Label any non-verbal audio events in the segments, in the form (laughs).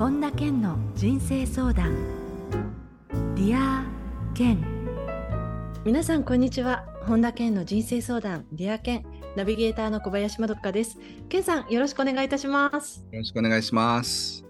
本田健の人生相談。 Dear 健。皆さんこんにちは。本田健の人生相談。 Dear 健。ナビゲーターの小林まどかです。健さんよろしくお願いいたします。よろしくお願いします。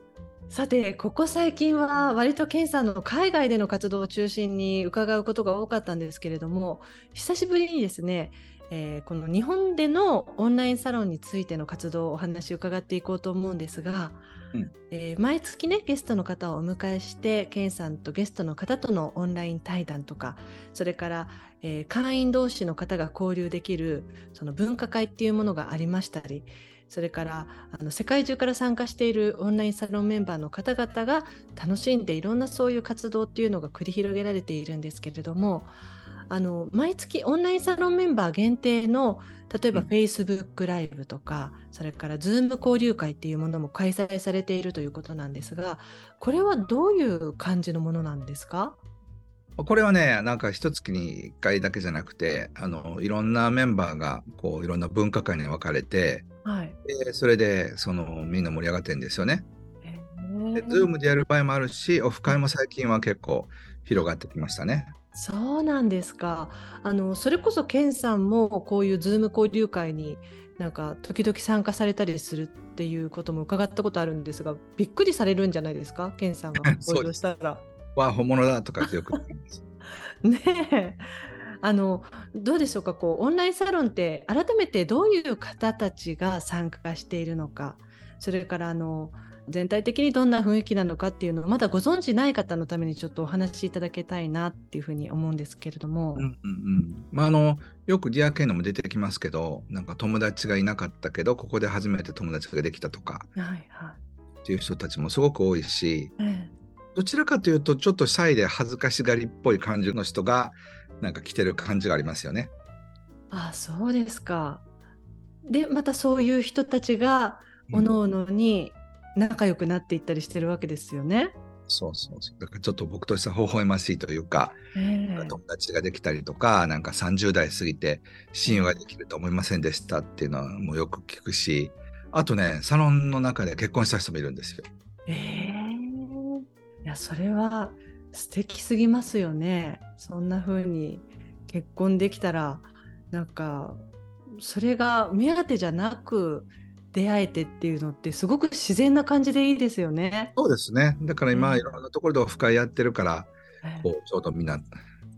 さてここ最近は割と健さんの海外での活動を中心に伺うことが多かったんですけれども久しぶりにですねえー、この日本でのオンラインサロンについての活動をお話を伺っていこうと思うんですが、うん、えー、毎月ねゲストの方をお迎えしてケンさんとゲストの方とのオンライン対談とかそれから、えー、会員同士の方が交流できるその分科会っていうものがありましたりそれからあの世界中から参加しているオンラインサロンメンバーの方々が楽しんでいろんなそういう活動っていうのが繰り広げられているんですけれどもあの毎月オンラインサロンメンバー限定の例えば Facebook ライブとか、うん、それから Zoom 交流会っていうものも開催されているということなんですがこれはどういう感じのものなんですか？これはね、なんか一月に1回だけじゃなくて、あのいろんなメンバーがこういろんな文化会に分かれて、はい、でそれでそのみんな盛り上がってるんですよね。で、Zoom でやる場合もあるし、オフ会も最近は結構広がってきましたね。そうなんですか。あのそれこそケンさんもこういうズーム交流会になんか時々参加されたりするっていうことも伺ったことあるんですが、びっくりされるんじゃないですか、ケンさんが (laughs) 登場したら。わ本物だとかってよく (laughs) ねえ。あのどうでしょうか？こうオンラインサロンって改めてどういう方たちが参加しているのかそれからあの全体的にどんな雰囲気なのかっていうのをまだご存じない方のためにちょっとお話しいただきたいなっていうふうに思うんですけれども。うんうんうんまあ、あのよくディアケイのも出てきますけどなんか友達がいなかったけどここで初めて友達ができたとか、はいはい、っていう人たちもすごく多いし、ええ、どちらかというとちょっとシャイで恥ずかしがりっぽい感じの人がなんか来てる感じがありますよね。あそうですか。でまたそういう人たちがおのおのに仲良くなっていったりしてるわけですよね。そうそうそう。だからちょっと僕としては微笑ましいというか、えー、友達ができたりとか、なんか30代過ぎて親友ができると思いませんでしたっていうのはもうよく聞くし、あとね、サロンの中で結婚した人もいるんですよ。えー、いや、それは素敵すぎますよね。そんな風に結婚できたら、なんか、それが目当てじゃなく、出会えてっていうのってすごく自然な感じでいいですよね。そうですね。だから今、いろんなところでオフ会やってるから、こうちょうどみんな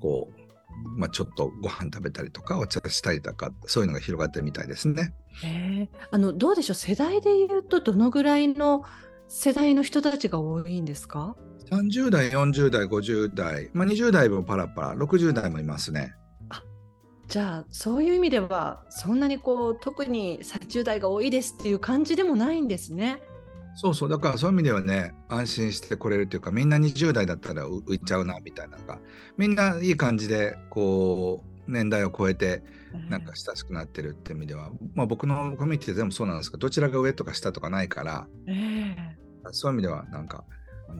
こう、まあ、ちょっとご飯食べたりとかお茶したりとかそういうのが広がってるみたいですね。えあのどうでしょう？世代でいうとどのぐらいの世代の人たちが多いんですか？30代40代50代、まあ、20代もパラパラ60代もいますね。じゃあそういう意味ではそんなにこう特に30代が多いですっていう感じでもないんですね。そうそうだからそういう意味ではね安心してこれるというかみんな20代だったら浮いちゃうなみたいなのがみんないい感じでこう年代を超えてなんか親しくなってるっていう意味では、まあ、僕のコミュニティで全部そうなんですけどどちらが上とか下とかないから、えー、そういう意味ではなんか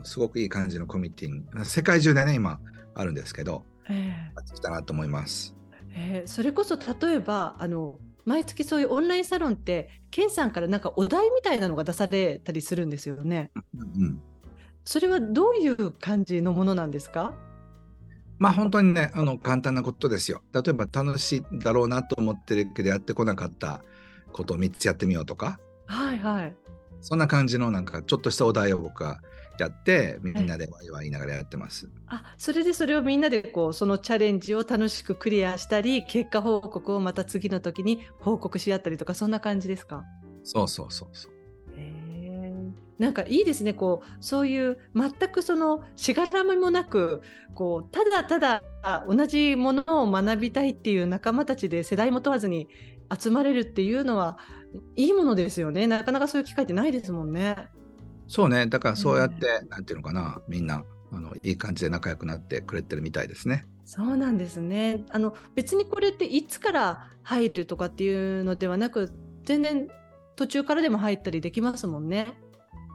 すごくいい感じのコミュニティ世界中でね今あるんですけど、えー、きたなと思います。えー、それこそ例えばあの毎月そういうオンラインサロンってケンさんからなんかお題みたいなのが出されたりするんですよね。うん、それはどういう感じのものなんですか？まあ本当にねあの簡単なことですよ。例えば楽しいだろうなと思ってるけどやってこなかったことを3つやってみようとか。はいはい。そんな感じのなんかちょっとしたお題を僕はやってみんなでワイワイ言いながらやってます。あそれでそれをみんなでこうそのチャレンジを楽しくクリアしたり結果報告をまた次の時に報告し合ったりとかそんな感じですか？そうそうそうそう。なんかいいですねこうそういう全くそのしがらみもなくこうただただ同じものを学びたいっていう仲間たちで世代も問わずに集まれるっていうのはいいものですよねなかなかそういう機会ってないですもんね。そうね、だからそうやって、うん、なんていうのかな、みんなあのいい感じで仲良くなってくれてるみたいですね。そうなんですね。あの別にこれっていつから入るとかっていうのではなく、全然途中からでも入ったりできますもんね。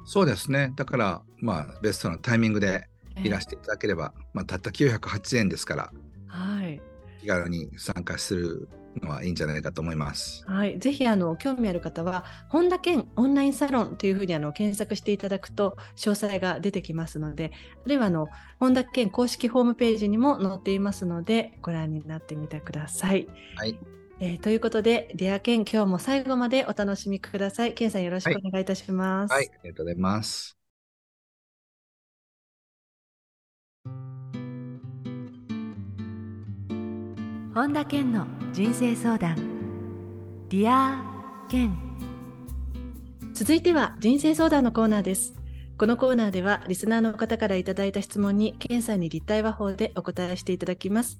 そうですね。だからまあベストなタイミングでいらしていただければ、えー、まあたった908円ですから、はい、気軽に参加するのはいいんじゃないかと思います。はい、ぜひあの興味ある方は本田健オンラインサロンというふうにあの検索していただくと詳細が出てきますのであるいはあの本田健公式ホームページにも載っていますのでご覧になってみてください。はい、えーということで Dear 健今日も最後までお楽しみください。健さんよろしくお願いいたします。はい、ありがとうございます。本田健の人生相談。 Dear 健。続いては人生相談のコーナーです。このコーナーではリスナーの方からいただいた質問に健さんに立体話法でお答えしていただきます、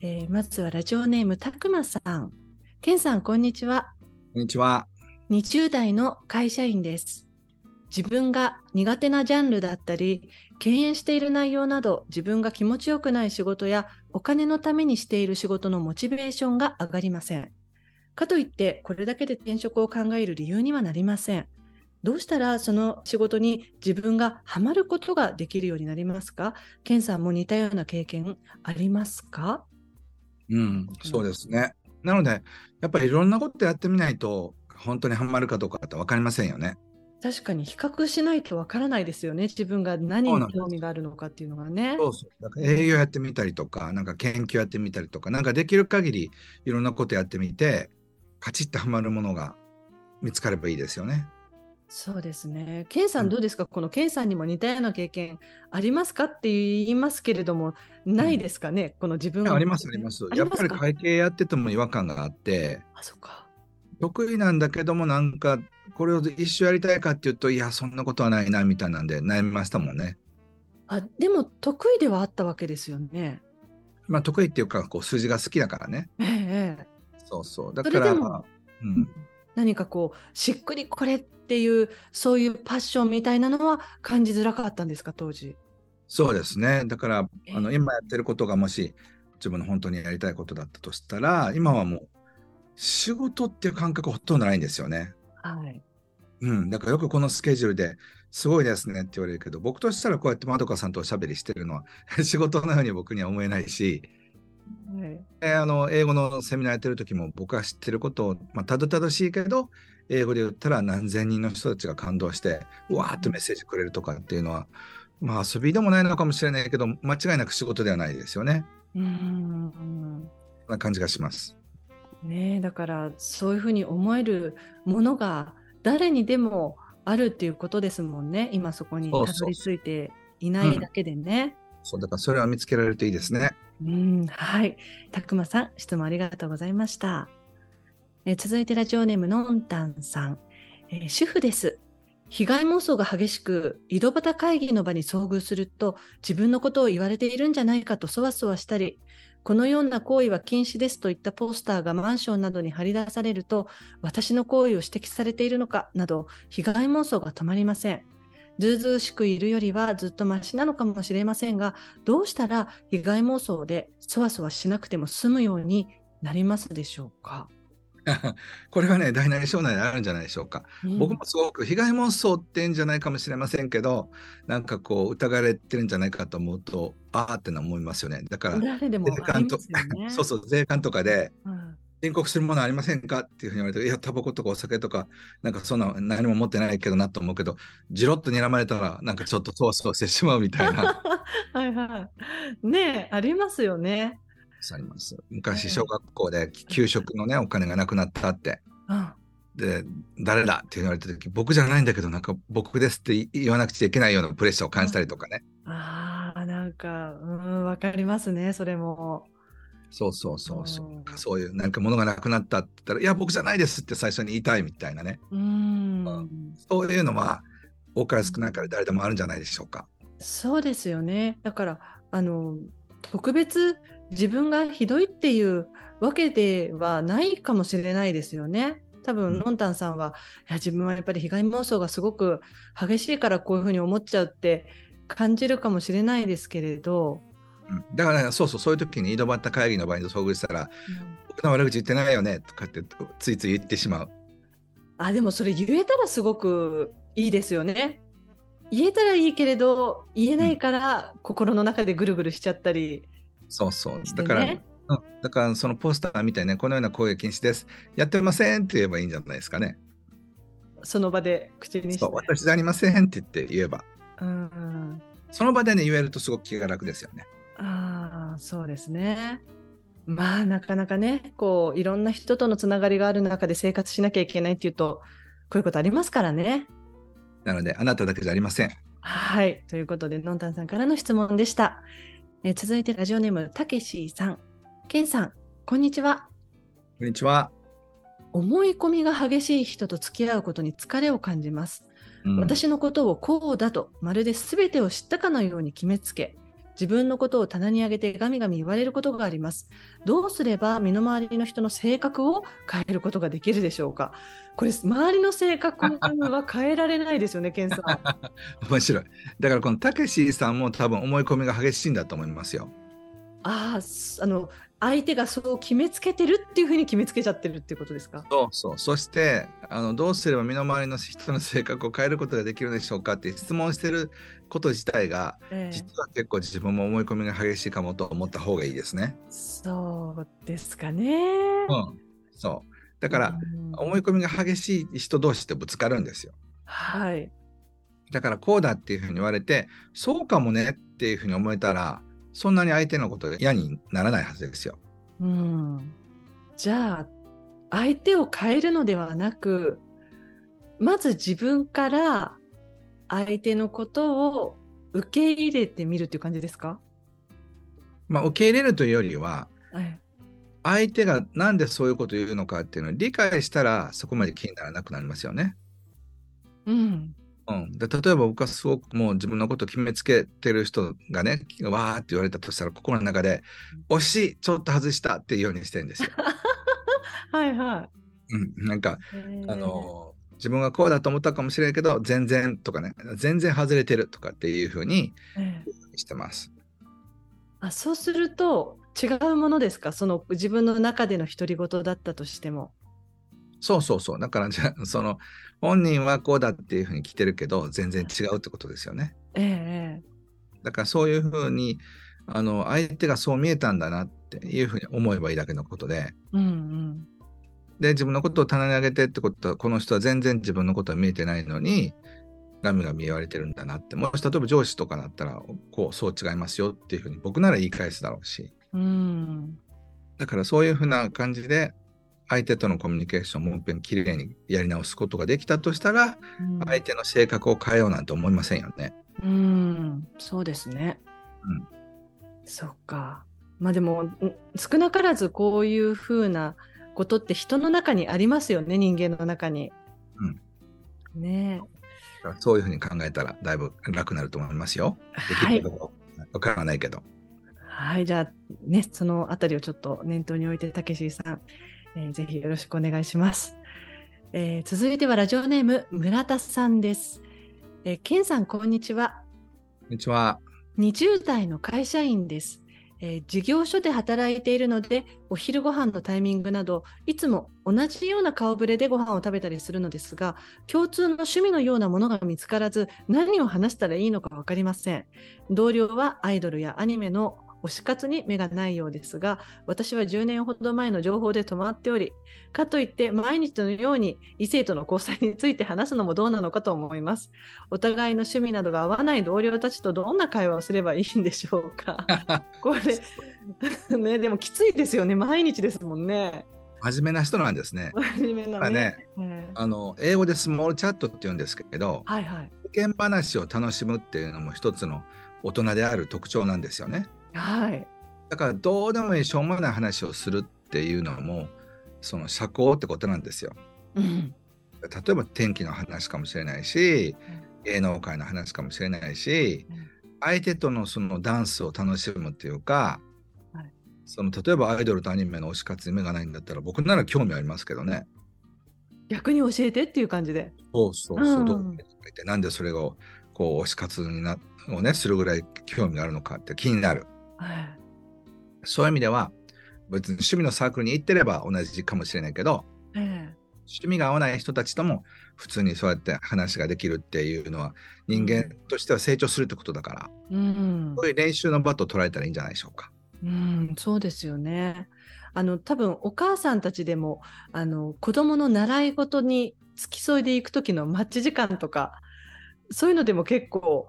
えーまずはラジオネームたくまさん。健さんこんにちは。こんにちは。20代の会社員です。自分が苦手なジャンルだったり、敬遠している内容など、自分が気持ちよくない仕事やお金のためにしている仕事のモチベーションが上がりません。かといって、これだけで転職を考える理由にはなりません。どうしたらその仕事に自分がハマることができるようになりますか？ケンさんも似たような経験ありますか？うん、そうですね。なので、やっぱりいろんなことやってみないと、本当にハマるかどうかって分かりませんよね。確かに比較しないとわからないですよね。自分が何に興味があるのかっていうのがね。そうそう。だから営業やってみたりとか、なんか研究やってみたりとか、なんかできる限りいろんなことやってみて、カチッとハマるものが見つかればいいですよね。そうですね。ケンさうんんどうですか、このケンさんにも似たような経験ありますか？って言いますけれども、ないですかね、この自分が。ありますあります。やっぱり会計やってても違和感があって、あ、そっか。得意なんだけどもなんかこれを一生やりたいかっていうといやそんなことはないなみたいなんで悩みましたもんね。あ、でも得意ではあったわけですよね。まあ得意っていうかこう数字が好きだからね。ええええ。そうそう。だからうん、何かこう、しっくりこれっていう、そういうパッションみたいなのは感じづらかったんですか、当時？そうですね。だからえーあの今やってることがもし自分の本当にやりたいことだったとしたら今はもう仕事っていう感覚ほとんどないんですよね。はい。うん、だからよくこのスケジュールですごいですねって言われるけど僕としたらこうやってまどかさんとおしゃべりしてるのは (laughs) 仕事のように僕には思えないし、はい、えーあの英語のセミナーやってる時も僕が知ってることを、まあ、たどたどしいけど英語で言ったら何千人の人たちが感動してうわーってメッセージくれるとかっていうのは、まあ遊びでもないのかもしれないけど間違いなく仕事ではないですよね。うんな感じがします。ねえだからそういうふうに思えるものが誰にでもあるっていうことですもんね今そこにたどり着いていないだけでね。そうだからそれは見つけられるといいですね。うん、はい。たくまさん、質問ありがとうございました。えー続いてラジオネームのんたんさん、えー主婦です。被害妄想が激しく、井戸端会議の場に遭遇すると、自分のことを言われているんじゃないかとそわそわしたり、このような行為は禁止ですといったポスターがマンションなどに貼り出されると、私の行為を指摘されているのかなど、被害妄想が止まりません。ずうずうしくいるよりはずっとマシなのかもしれませんが、どうしたら被害妄想でそわそわしなくても済むようになりますでしょうか？(laughs) これはね大なり小なりあるんじゃないでしょうか。僕もすごく被害妄想ってんじゃないかもしれませんけどなんかこう疑われてるんじゃないかと思うとああってのは思いますよね。だから税関とね。(laughs) そうそう税関とかでうん申告するものありませんかっていうふうに言われて、いや、タバコとかお酒とか、なんかそんな何も持ってないけどなと思うけど、じろっと睨まれたら、なんかちょっとそわそわしてしまうみたいな、(laughs) はいはい。ねえ、ありますよね。あります。昔、小学校で給食のね、お金がなくなったって。うん。で、誰だって言われた時、僕じゃないんだけど、なんか僕ですって言わなくちゃいけないようなプレッシャーを感じたりとかね。ああ、なんか、うん、わかりますね、それも。そうそうそうそううん。そういう、なんか物がなくなったって言ったら、いや、僕じゃないですって最初に言いたいみたいなね。うん。そういうのは、多かれ少ないから誰でもあるんじゃないでしょうか。そうですよね。だから、あの、特別自分がひどいっていうわけではないかもしれないですよね。多うん分、のんたんさんは、いや、自分はやっぱり被害妄想がすごく激しいからこういうふうに思っちゃうって感じるかもしれないですけれど、うんだから、ね、そうそう、そういう時に井戸端会議の場に遭遇したら、僕の悪口言ってないよねとかってついつい言ってしまう。あ、でもそれ言えたらすごくいいですよね。言えたらいいけれど、言えないから心の中でぐるぐるしちゃったりそうそう。だから、ね。うん、だからそのポスターみたいね、このような攻撃禁止です。やってませんって言えばいいんじゃないですかね。その場で口にして。そう、私じゃありませんって言って言えば。うん。その場でね、言えるとすごく気が楽ですよね。ああ、そうですね。まあ、なかなかね、こう、いろんな人とのつながりがある中で生活しなきゃいけないっていうと、こういうことありますからね。なので、あなただけじゃありません。はい。ということで、のんたんさんからの質問でした。えー続いて、ラジオネーム、たけしさん。けんさん、こんにちは。こんにちは。思い込みが激しい人と付き合うことに疲れを感じます。うん私のことをこうだとまるで全てを知ったかのように決めつけ自分のことを棚に上げてガミガミ言われることがありますどうすれば身の回りの人の性格を変えることができるでしょうか？これ周りの性格は変えられないですよねケンさん (laughs) 面白い。だからこのたけしさんも多分思い込みが激しいんだと思いますよ。ああすあの相手がそう決めつけてるっていうふうに決めつけちゃってるっていうことですか？そうそう。そしてあのどうすれば身の回りの人の性格を変えることができるでしょうかって質問してること自体がええ実は結構自分も思い込みが激しいかもと思った方がいいですね。そうですかねうん。そう。だからうん。思い込みが激しい人同士ってぶつかるんですよ。はい。だからこうだっていうふうに言われてそうかもねっていうふうに思えたらそんなに相手のことが嫌にならないはずですよ。うん、じゃあ相手を変えるのではなくまず自分から相手のことを受け入れてみるっていう感じですか、まあ受け入れるというよりははい、相手がなんでそういうことを言うのかっていうのを理解したらそこまで気にならなくなりますよね。うんうん、で例えば僕はすごくもう自分のことを決めつけてる人がねわーって言われたとしたら心の中で「惜しいちょっと外した」っていうようにしてるんですよ。(laughs) はいはうん、なんかい。あの自分がこうだと思ったかもしれないけど全然とかね全然外れてるとかっていうふうにええしてます。あそうすると違うものですか？その自分の中での独り言だったとしても。そうそうそう。だから (laughs) じゃあその本人はこうだっていうふうに来てるけど全然違うってことですよね。えええだからそういうふうにあの相手がそう見えたんだなっていうふうに思えばいいだけのことで。えうんうん。で自分のことを棚に上げてってことはこの人は全然自分のことは見えてないのにガミガミ言われてるんだなって。もし例えば上司とかだったらこうそう違いますよっていうふうに僕なら言い返すだろうしうんだからそういうふうな感じで相手とのコミュニケーションをもう一遍きれいにやり直すことができたとしたらうん相手の性格を変えようなんて思いませんよね。うん、そうですね。うんそっか。まあでも、ん少なからずこういうふうなことって人の中にありますよね、人間の中に。ねだからそういうふうに考えたらだいぶ楽になると思いますよ。え。はいできる。かどうかわからないけど。はい、じゃあ、ね、そのあたりをちょっと念頭に置いて、たけしさん、えーぜひよろしくお願いします。えー続いてはラジオネーム、村田さんです。えー、ケンさん、こんにちは。こんにちは。20代の会社員です、えー事業所で働いているのでお昼ご飯のタイミングなどいつも同じような顔ぶれでご飯を食べたりするのですが共通の趣味のようなものが見つからず何を話したらいいのか分かりません同僚はアイドルやアニメの推し活に目がないようですが私は10年ほど前の情報で止まっておりかといって毎日のように異性との交際について話すのもどうなのかと思います。お互いの趣味などが合わない同僚たちとどんな会話をすればいいんでしょうか。(laughs) これねでもきついですよね。毎日ですもんね。真面目な人なんですね。真面目なまあねねええ。あの英語でスモールチャットって言うんですけど、はいはい。世間話を楽しむっていうのも一つの大人である特徴なんですよね。はいだからどうでもいいしょうもない話をするっていうのもその社交ってことなんですよ。うん例えば天気の話かもしれないし芸能界の話かもしれないしうん相手とのそのダンスを楽しむっていうか、はいその例えばアイドルとアニメの推し活に目がないんだったら僕なら興味ありますけどね。逆に教えてっていう感じでそうそうそう。うんどうなんでそれをこう推し活になをねするぐらい興味があるのかって気になる。はいそういう意味では別に趣味のサークルに行ってれば同じかもしれないけどえ趣味が合わない人たちとも普通にそうやって話ができるっていうのは人間としては成長するってことだから、えうんそういう練習の場と捉えたらいいんじゃないでしょうか。うん、そうですよね。あの多分お母さんたちでもあの子供の習い事に付き添いで行く時の待ち時間とかそういうのでも結構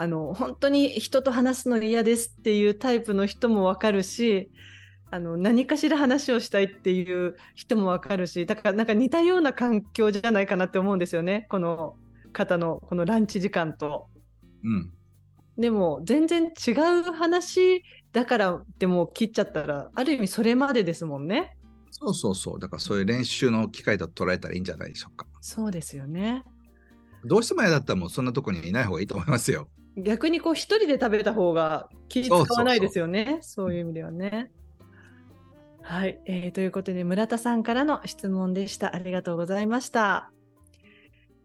あの本当に人と話すの嫌ですっていうタイプの人もわかるしあの何かしら話をしたいっていう人もわかるしだからなんか似たような環境じゃないかなって思うんですよねこの方のこのランチ時間と。うん。でも全然違う話だからでも切っちゃったらある意味それまでですもんね。そうそうそう。だからそういう練習の機会と捉えたらいいんじゃないでしょうか。そうですよね。どうしても嫌だったらもうそんなとこにいない方がいいと思いますよ。逆にこう一人で食べた方が気使わないですよね。そういう意味ではね。はい、えーということで村田さんからの質問でした。ありがとうございました。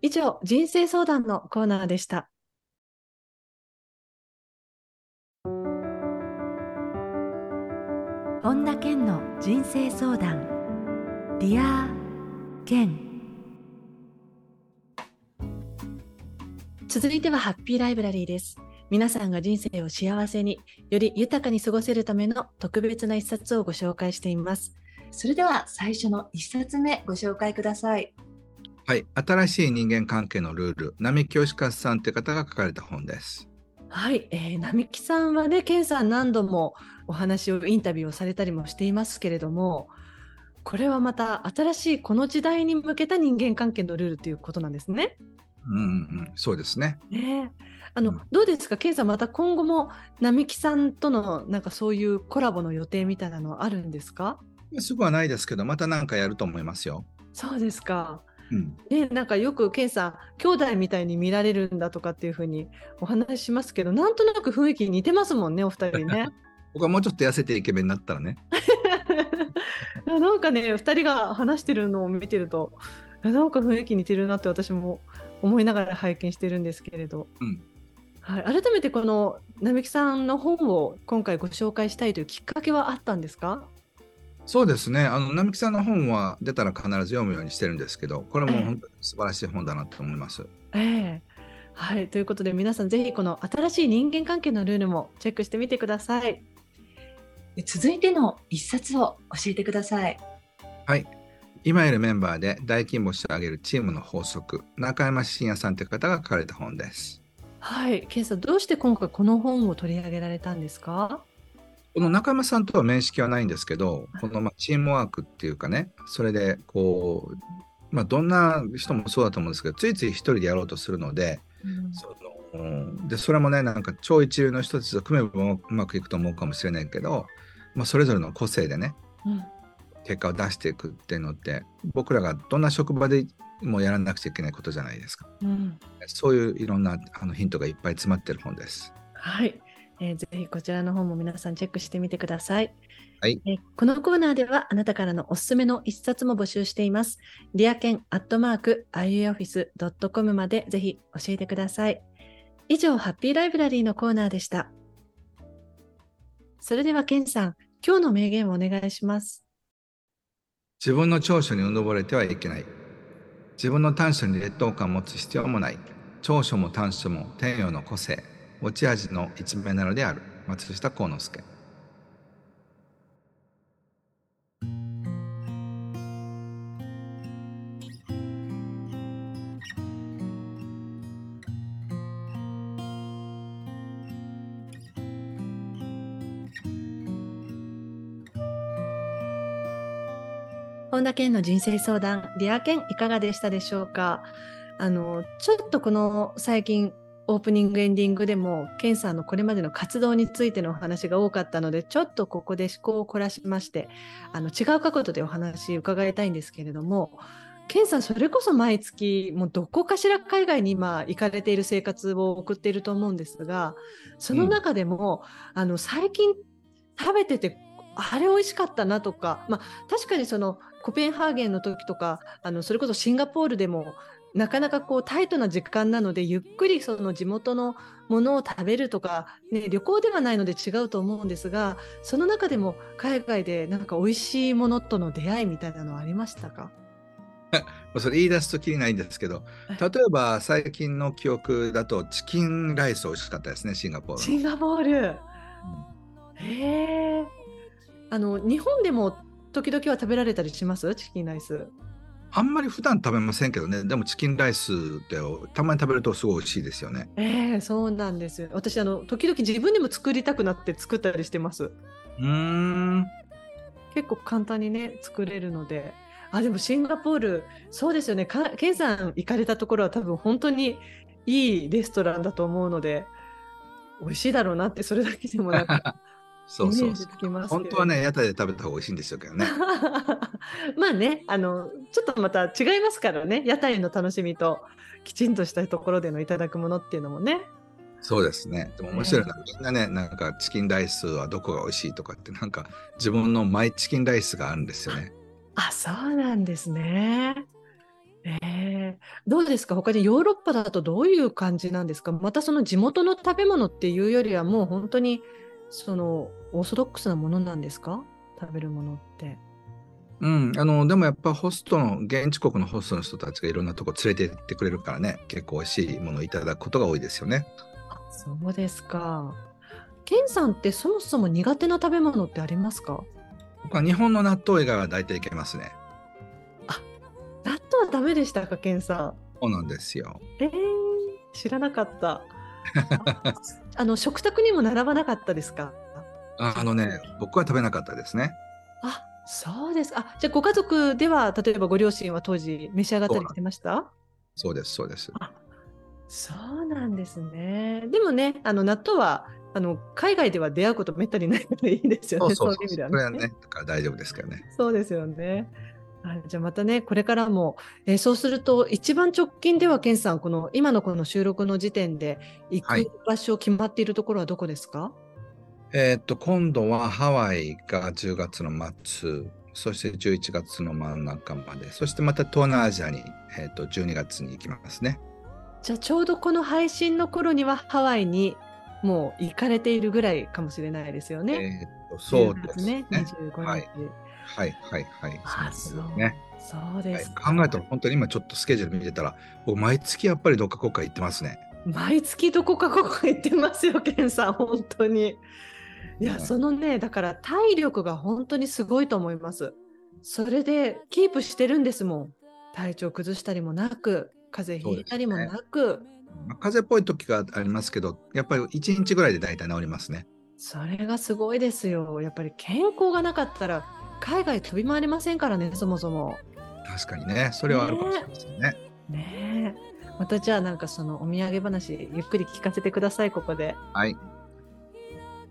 以上、人生相談のコーナーでした。本田健の人生相談 Dear 健続いてはハッピーライブラリーです皆さんが人生を幸せにより豊かに過ごせるための特別な一冊をご紹介していますそれでは最初の一冊目ご紹介くださいはい。新しい人間関係のルール、並木義和さんという方が書かれた本です。はい、えー、並木さんはね、健さん何度もお話をインタビューをされたりもしていますけれども、これはまた新しいこの時代に向けた人間関係のルールということなんですね。うんうんうん。そうですね。ねえあの、うんどうですか、健さん、また今後も並木さんとのなんかそういうコラボの予定みたいなのはあるんですか？すぐはないですけど、また何かやると思いますよ。そうですか。うん。ね、なんかよく健さん兄弟みたいに見られるんだとかっていうふうにお話ししますけどなんとなく雰囲気似てますもんねお二人ね。(laughs) 僕はもうちょっと痩せてイケメンになったらね。(laughs) なんかね2人が話してるのを見てるとなんか雰囲気似てるなって私も思いながら拝見してるんですけれど、うんはい、改めてこの並木さんの本を今回ご紹介したいというきっかけはあったんですか？そうですね。あの、並木さんの本は出たら必ず読むようにしてるんですけど、これも本当に素晴らしい本だなと思います。ええはい、ということで皆さんぜひこの新しい人間関係のルールもチェックしてみてください。続いての一冊を教えてください。はい。今いるメンバーで大金星を上げるチームの法則、中山信也さんという方が書かれた本です。はい、ケンさんどうして今回この本を取り上げられたんですか？この中山さんとは面識はないんですけど、このまあチームワークっていうかね、それでこう、まあ、どんな人もそうだと思うんですけど、ついつい一人でやろうとするので、そのでそれもね、なんか超一流の人たちと組めばうまくいくと思うかもしれないけど、まあ、それぞれの個性でね、うん結果を出していくっていうのって、僕らがどんな職場でもやらなくちゃいけないことじゃないですか。うんそういういろんなあのヒントがいっぱい詰まってる本です。はい、えーぜひこちらの本も皆さんチェックしてみてください。はいえーこのコーナーではあなたからのおすすめの一冊も募集しています。リアケンアットマーク iuoffice.com までぜひ教えてください。以上、ハッピーライブラリーのコーナーでした。それではケンさん、今日の名言をお願いします。自分の長所にうぬぼれてはいけない。自分の短所に劣等感を持つ必要もない。長所も短所も天陽の個性、持ち味の一面なのである。松下幸之助。田健の人生相談、リア健いかがでしたでしょうか？あの、ちょっとこの最近オープニングエンディングでも、健さんのこれまでの活動についてのお話が多かったので、ちょっとここで思考を凝らしまして、あの、違う角度でお話伺いたいんですけれども、健さん、それこそ毎月、もうどこかしら海外に今行かれている生活を送っていると思うんですが、その中でも、あの、最近食べてて、あれ美味しかったなとか、まあ、確かにそのコペンハーゲンの時とかあのそれこそシンガポールでもなかなかこうタイトな時間なのでゆっくりその地元のものを食べるとか、ね、旅行ではないので違うと思うんですがその中でも海外でなんか美味しいものとの出会いみたいなのはありましたか？それ言い出すときりないんですけど、例えば最近の記憶だとチキンライス美味しかったですね、シンガポールの。シンガポールうんへえ。あの日本でも時々は食べられたりします？チキンライス。あんまり普段食べませんけどね、でもチキンライスってたまに食べるとすごい美味しいですよね。ええそうなんですよ。私あの時々自分でも作りたくなって作ったりしてます。うーん。結構簡単にね作れるので。あでもシンガポールそうですよね。かケンさん行かれたところは多分本当にいいレストランだと思うので美味しいだろうなってそれだけでもなんかそうそうイメージつきますけれど本当はね、屋台で食べた方が美味しいんですよけどね。(laughs) まあねあのちょっとまた違いますからね屋台の楽しみときちんとしたところでのいただくものっていうのもねそうですね。でも面白いな。みんなね、なんかチキンライスはどこが美味しいとかって、なんか自分のマイチキンライスがあるんですよね。あそうなんですね。ええどうですか？他にヨーロッパだとどういう感じなんですか？またその地元の食べ物っていうよりはもう本当にそのオーソドックスなものなんですか？食べるものって。うん、あの、でもやっぱホストの、現地国のホストの人たちがいろんなとこ連れて行ってくれるからね、結構美味しいものをいただくことが多いですよね。あそうですか。ケンさんってそもそも苦手な食べ物ってありますか？僕は日本の納豆以外は大体いけますね。納豆はダメでしたかケンさん。そうなんですよ。えー、知らなかった。あ (laughs) あの食卓にも並ばなかったですか？ああのね、僕は食べなかったですね。あそうですか。あじゃあご家族では例えばご両親は当時召し上がったりしてました？そうです、そうです。あそうなんですね。でもね、あの納豆はあの海外では出会うことめったにないのでいいですよね。そうそうそう。いう意味ではこれはね、だから大丈夫ですけどね。そうですよね。はい、じゃあまたね、これからも、えーそうすると、一番直近では、ケンさん、この今のこの収録の時点で行はいく場所決まっているところはどこですか、えーっと、今度はハワイが10月の末、そして11月の真ん中まで、そしてまた東南アジアに、えーっと12月に行きますね。じゃあちょうどこの配信の頃にはハワイにもう行かれているぐらいかもしれないですよね。えーっとそう10です月ねね。。25日。はいはいはいはい。あそうですね。そうです、はい考えたら本当に今ちょっとスケジュール見てたら、僕毎月やっぱりどっか国家行ってますね。毎月どこかここ行ってますよ、ケンさん、本当に。いや、うんそのね、だから体力が本当にすごいと思います。それでキープしてるんですもん。体調崩したりもなく、風邪ひいたりもなく、まあ風邪っぽい時がありますけど、やっぱり1日ぐらいで大体治りますね。それがすごいですよ。やっぱり健康がなかったら、海外飛び回りませんからね、そもそも。確かにね、それはあるかもしれませんね。ねえ。またじゃあなんかそのお土産話ゆっくり聞かせてくださいここで。はい。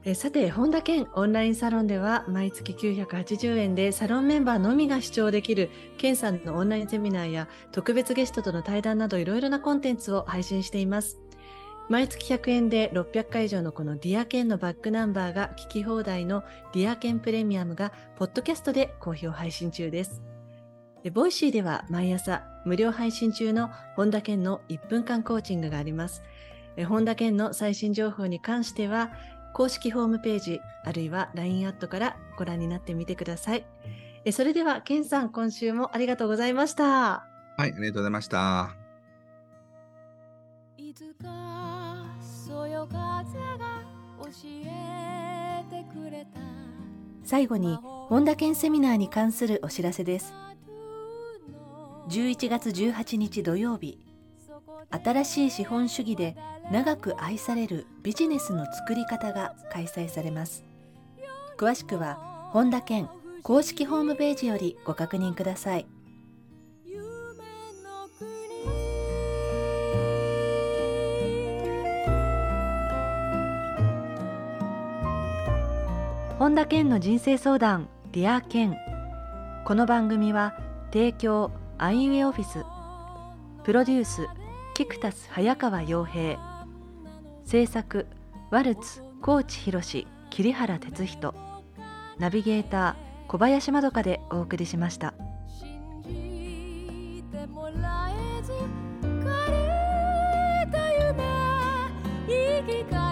えーさて本田健オンラインサロンでは毎月980円でサロンメンバーのみが視聴できる健さんのオンラインセミナーや特別ゲストとの対談などいろいろなコンテンツを配信しています。毎月100円で600回以上のこの Dear Ken のバックナンバーが聞き放題の Dear Ken プレミアムがポッドキャストで好評配信中です。でボイシーでは毎朝無料配信中の本田健の1分間コーチングがあります。え本田健の最新情報に関しては公式ホームページあるいは LINE アットからご覧になってみてください。えそれでは健さん今週もありがとうございました。はい、ありがとうございました。風が教えてくれた。最後に本田健セミナーに関するお知らせです。11月18日土曜日。新しい資本主義で長く愛されるビジネスの作り方が開催されます。詳しくは本田健公式ホームページよりご確認ください。本田健の人生相談 Dear 健この番組は提供アイウェイオフィス。プロデュースキクタス早川洋平。制作ワルツ高知博桐原哲人。ナビゲーター小林まどかでお送りしました。生き返